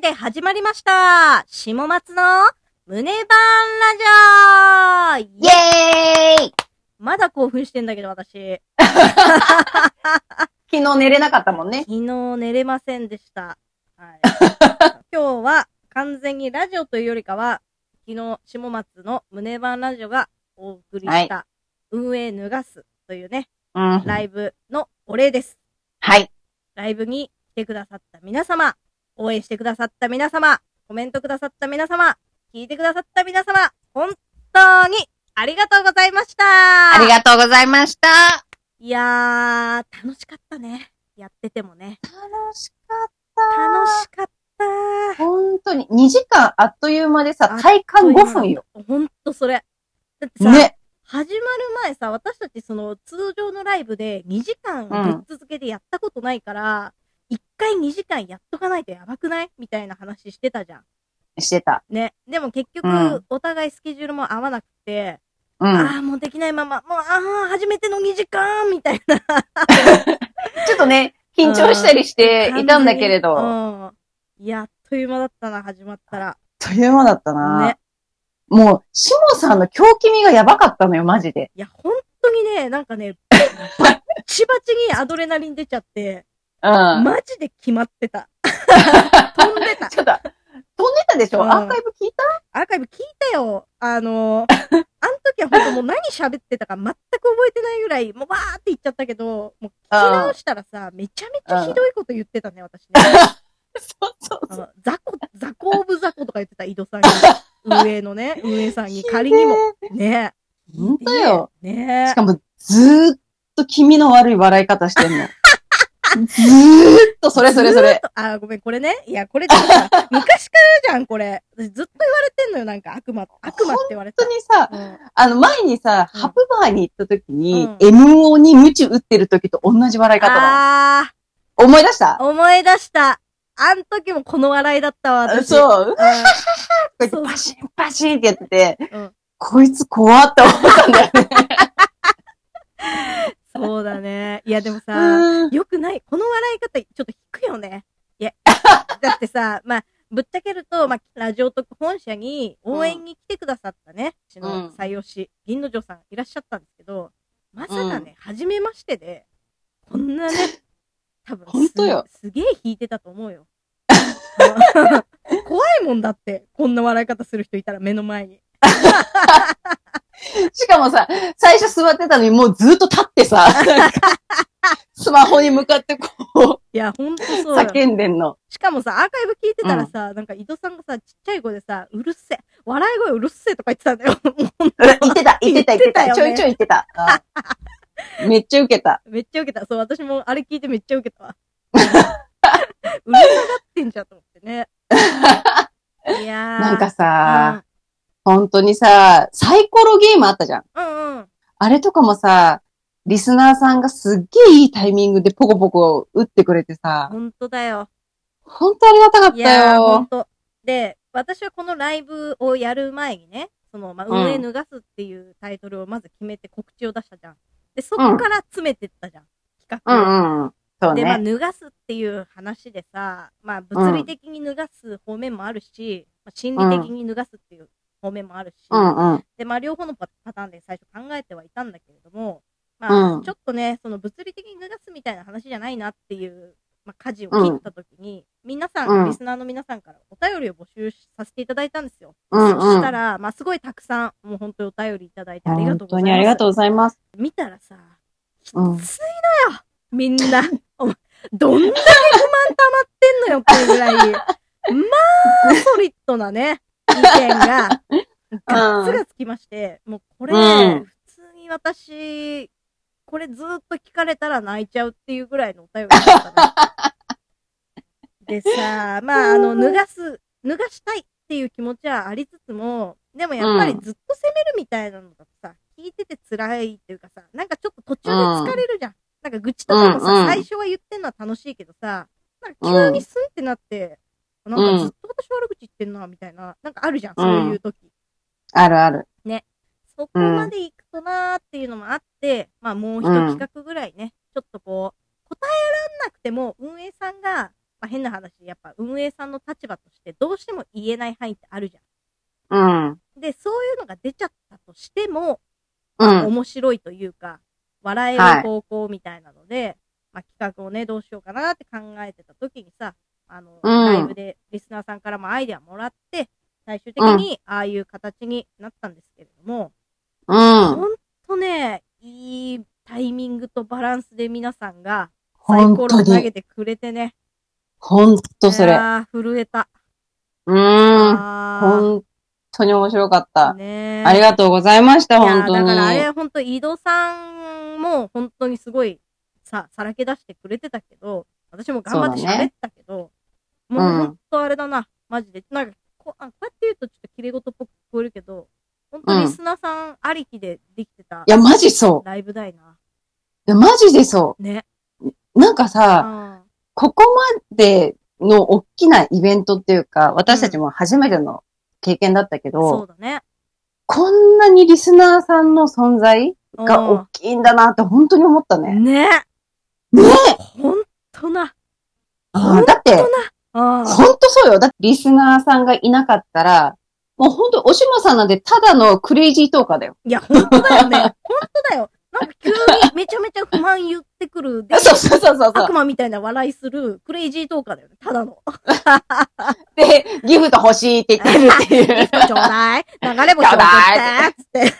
けで始まりました。下松の胸バンラジオイェーイまだ興奮してんだけど、私。昨日寝れなかったもんね。昨日寝れませんでした。はい、今日は完全にラジオというよりかは、昨日、下松の胸バンラジオがお送りした、運営脱がすというね、うん。ライブのお礼です。はい。ライブに来てくださった皆様、応援してくださった皆様、コメントくださった皆様、聞いてくださった皆様、本当にありがとうございましたありがとうございました。いやー、楽しかったね。やっててもね。楽しかった。楽しかった本当に。2時間あっという間でさあ、体感5分よ。。ほんとそれ。だってさ、ね。始まる前さ、私たちその通常のライブで2時間ぶっ続けでやったことないから、1回2時間やっとかないとやばくない？みたいな話してたじゃん。してた。ね。でも結局、うんお互いスケジュールも合わなくて、うん。ああ、もうできないまま、もう、ああ、初めての2時間みたいな。ちょっとね、緊張したりしていたんだけれど。あっうん。やっという間だったな、始まったら。という間だったな。ね。もう、シモさんの狂気味がやばかったのよ、マジで。いや、本当にね、なんかね、バッチバチにアドレナリン出ちゃって、うん。マジで決まってた。飛んでた。ちょっと、飛んでたでしょ、うんアーカイブ聞いた？アーカイブ聞いたよ。あのー、あの時は本当もう何喋ってたか全く覚えてないぐらい、もうわーって言っちゃったけど、もう聞き直したらさ、めちゃめちゃひどいこと言ってたね、私ね。そうそうあのザコ、ザコオブザコとか言ってた、井戸さんに。運営のね、運営さんに仮にも。ね本当よ。ねしかも、ずーっと気味の悪い笑い方してんの。ずーっとそれそれそれ。あ、ごめん、これね。いや、これさ、昔からじゃん、これ。私ずっと言われてんのよ、なんか悪魔、悪魔って言われて本当にさ、うんあの前にさ、うんハプバーに行った時に、うん MO にムチ打ってる時と同じ笑い方だ。あ思い出した？ー、思い出した。あん時もこの笑いだったわ。そう。パシンパシンってやってて、うんこいつ怖って思ったんだよね。そうだね。いや、でもさ、うんよくない。この笑い方、ちょっと引くよね。いや、だってさ、まあ、ぶっちゃけると、まあ、ラジオ特本社に応援に来てくださったね、うちのうん採用し、銀の城さんいらっしゃったんですけど、まさかね、初めましてで、こんなね、多分ほんとよすすげえ弾いてたと思うよ。う ん怖いもんだって、こんな笑い方する人いたら目の前に。しかもさ、最初座ってたのにもうずっと立ってさ、スマホに向かってこいや、ほんとう、そうよ。叫んでんの。しかもさ、アーカイブ聞いてたらさ、なんか井戸さんがさ、ちっちゃい声でさ、うるせえ、笑い声うるせえとか言ってたんだよ。も う言ってた、言ってた、言ってた。言ってたよねちょいちょい言ってた。うんめっちゃ受けた。めっちゃ受けた。そう、私もあれ聞いてめっちゃ受けたわ。うるさがってんじゃんと思ってね。いやー。なんかさ、本当にさ、サイコロゲームあったじゃん。うん、うんうん。あれとかもさ、リスナーさんがすっげえいいタイミングでポコポコ打ってくれてさ、ほんとだよ。本当ありがたかったいやー、ほんよ。と。で、私はこのライブをやる前にね、その、まあ、うん運営脱がすっていうタイトルをまず決めて告知を出したじゃん。で、そこから詰めてったじゃん。う企画を。んうん。そうで、まあ、ね。脱がすっていう話でさ、まあ、物理的に脱がす方面もあるし、まあ、心理的に脱がすっていう方面もあるし、うんうん。で、まあ、両方のパパターンで最初考えてはいたんだけれども、まあ、うんちょっとね、その物理的に脱がすみたいな話じゃないなっていう、まあ、舵を切った時に、皆さん、うんリスナーの皆さんからお便りを募集させていただいたんですよ。うんうんそしたら、まあ、すごいたくさん、もう本当にお便りいただいてありがとうございます。本当にありがとうございます。見たらさ、きついうんのよ、みんな。お前どんだけ不満溜まってんのよっていうぐらい、まあ、ソリッドなね、意見が、ガッツがつきまして、もうこれ、うん。普通に私、これずっと聞かれたら泣いちゃうっていうぐらいのお便りだったね。でさ、まあ、あの、脱がす、脱がしたいっていう気持ちはありつつも、でもやっぱりずっと責めるみたいなのだとさ、聞いてて辛いっていうかさ、なんかちょっと途中で疲れるじゃん。なんか愚痴とかもさ、最初は言ってんのは楽しいけどさ、なんか急にスンってなって、なんかずっと私悪口言ってんな、みたいな、なんかあるじゃん、そういう時。あるある。そこまで行くとなーっていうのもあって、まあもう一企画ぐらいね、ちょっとこう、答えらんなくても運営さんがまあ、変な話、やっぱ運営さんの立場としてどうしても言えない範囲ってあるじゃうん。ん。で、そういうのが出ちゃったとしても、うん。面白いというか、笑える方向みたいなので、まあ、企画をね、どうしようかなって考えてた時にさ、あの、うんライブでリスナーさんからもアイデアもらって、最終的にああいう形になったんですけれども、うん。ほんとね、いいタイミングとバランスで皆さんがサイ本当コロを投げに。てくれてね。ほんとそれ。いやー震えた。うん。あ本当に面白かっーた。ねありがとうございました、本当に。だからあれほんと井戸さんも本当にすごいさ、さらけ出してくれてたけど、私も頑張って喋ったけど、もうほんとあれだな、マジで。なんかこうあ、こうやって言うとちょっと綺麗事っぽく聞こえるけど、本当リスナーさんありきでできてたいや、マジそライブだいな。う。いやマジでそね。う。なんかうさ、ん。ここまでの大きなイベントっていうか、私たちも初めての経験だったけど、そうだね。こんなにリスナーさんの存在がうん大きいんだなって本当に思ったね。ね。ねほんとな。あーだって、あほんとそうよ。だってリスナーさんがいなかったら、もうほんと、おしもさんなんてただのクレイジートーカーだよ。いや、ほんとだよね。ほんとだよ。なんか急にめちゃめちゃ不満言ってくる。で そうそうそうそうそ悪魔みたいな笑いするクレイジートーカーだよね。ただの。う。で、ギフト欲しいって言ってるっていう。ちょうだい。流れ星送って。つって。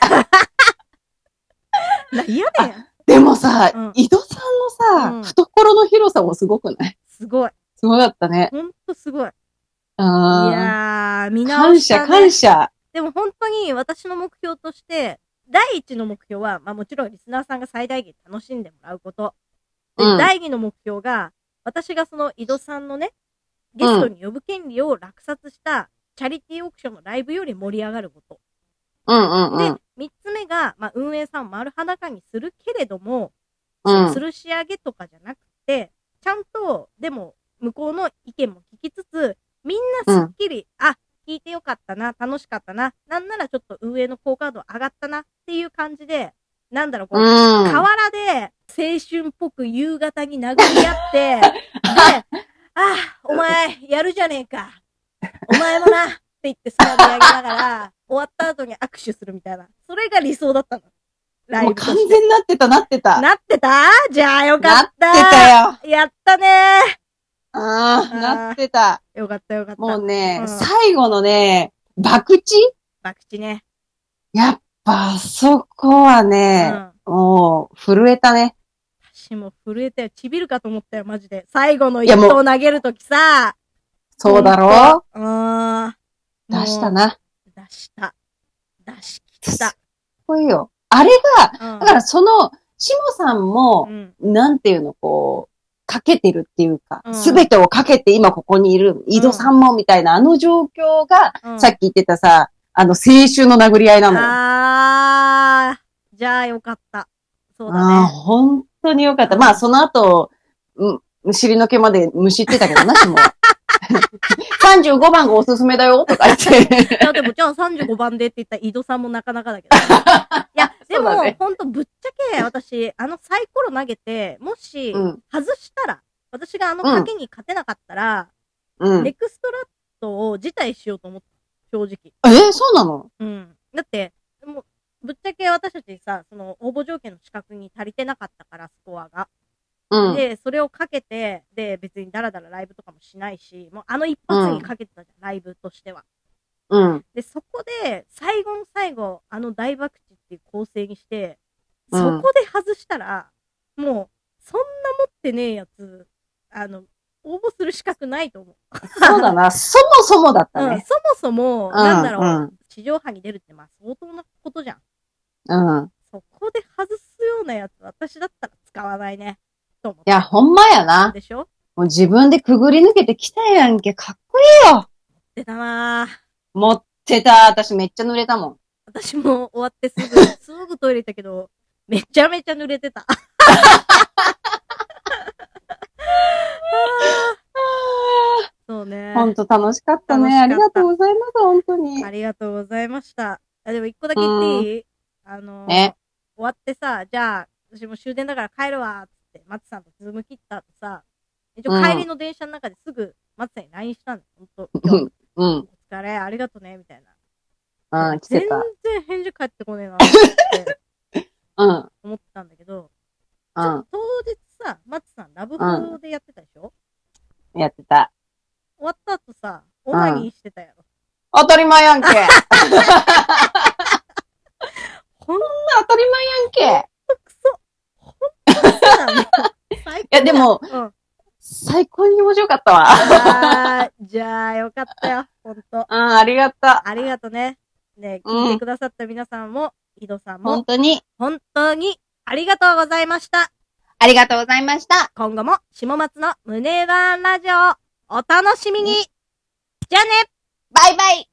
な、嫌だよ。でもさ、うん井戸さんのさ、うん懐の広さもすごくない？すごい。すごかったね。ほんとすごい。いあやー、みーんな感謝、感謝。でも本当に私の目標として、第一の目標は、まあもちろんリスナーさんが最大限楽しんでもらうこと。で、うん第二の目標が、私がその井戸さんのね、ゲストに呼ぶ権利を落札したチャリティーオークションのライブより盛り上がること。うんうんうでん。、三つ目が、まあ運営さんを丸裸にするけれども、うん吊るし上げとかじゃなくて、ちゃんと、でも、向こうの意見も聞きつつ、みんなすっきり、あ、聞いてよかったな、楽しかったな、なんならちょっと運営の好感度上がったなっていう感じで、なんだろう、こう、うん。河原で青春っぽく夕方に殴り合って、で、あ、お前、やるじゃねえか。お前もな、って言って空見上げながら、終わった後に握手するみたいな。それが理想だったの。ライもうブ完全になってた、なってた。なってた？じゃあよかなってった。たよ。やったねなってた。よかったよかった。もうね、うん最後のね、博打バクチね。やっぱ、あそこはうね、ん。もう、震えたね。私も震えたよ。ちびるかと思ったよ、マジで。最後の一投投げるときさ。そうだろ？うーん。出したな。な。出した。出し切った。かっこいいよ。あれが、うんだからその、しもさんもう、ん。なんていうの、こう、かけてるっていうかう、んすべてをかけて今ここにいる、井戸さんもみたいな、あの状況が、うんさっき言ってたさ、あの、青春の殴り合いなのよ。あー、じゃあよかった。そうだああ、ね。本当によかった。まあ、その後、うん、尻の毛までむしってたけどな、しも。35番がおすすめだよ、とか言って。いや、でも、じゃあ35番でって言ったら井戸さんもなかなかだけど。いや、でも、ねほんとぶっちゃけ、私、あのサイコロ投げて、もし、うん、外したら、私があの賭けに勝てなかったら、うん。ネクストラットを辞退しようと思った。正直。えそうなの？うん。だって、もう、ぶっちゃけ私たちさ、その応募条件の資格に足りてなかったから、スコアが。うん。で、それをかけて、で、別にダラダラライブとかもしないし、もうあの一発にかけてたじゃん、ライブとしては。うん。で、そこで、最後の最後、あの大爆地っていう構成にして、うんそこで外したら、もう、そんな持ってねえやつ、あの、応募する資格ないと思う。そうだな。そもそもだったうん、ね。そもそも、なんだろう、うん地上波に出るってまあ相当なことじゃん。うん。そこで外すようなやつ、私だったら使わないね。と思っいや、ほんまやな。でしょ？もう自分でくぐり抜けてきたやんけ。かっこいいよ。でだなぁ。持ってた。私めっちゃ濡れたもん。私も終わってすぐ、すぐトイレ行ったけど、めちゃめちゃ濡れてた。そうね。ほんと楽しかったね。たりがとうございます、本当にあ。りがとうございました。あ、でも一個だけ言っていい？あの終わってさ、じゃあ、私も終電だから帰るわ、つって、松さんとズーム切った後さ、一応帰りの電車の中ですぐ、松さんに LINE したんだよ。ほんうん。お疲れ、ありがとね、みたいな。うん、来て全た。然返事返ってこねえなって うん。思ったんだけど、うん。当日さ、松さんラブホでやってたでしょ、やってた。終わった後さ、オナニーしてたやろ。当たり前やんけ。そんなほんと当たり前やんけ。くそ。ほんとくそなの。最高いや、でも、うん。最高に面白かったわ。じゃあ、よかったよ。ほんと。うん、ありがとう。ありがとね。ね、うん聞いてくださった皆さんも、井戸さんも本、当に、本当にありがとうございました。ありがとうございました。今後も、下松の胸ワンラジオ、お楽しみにじゃあねバイバイ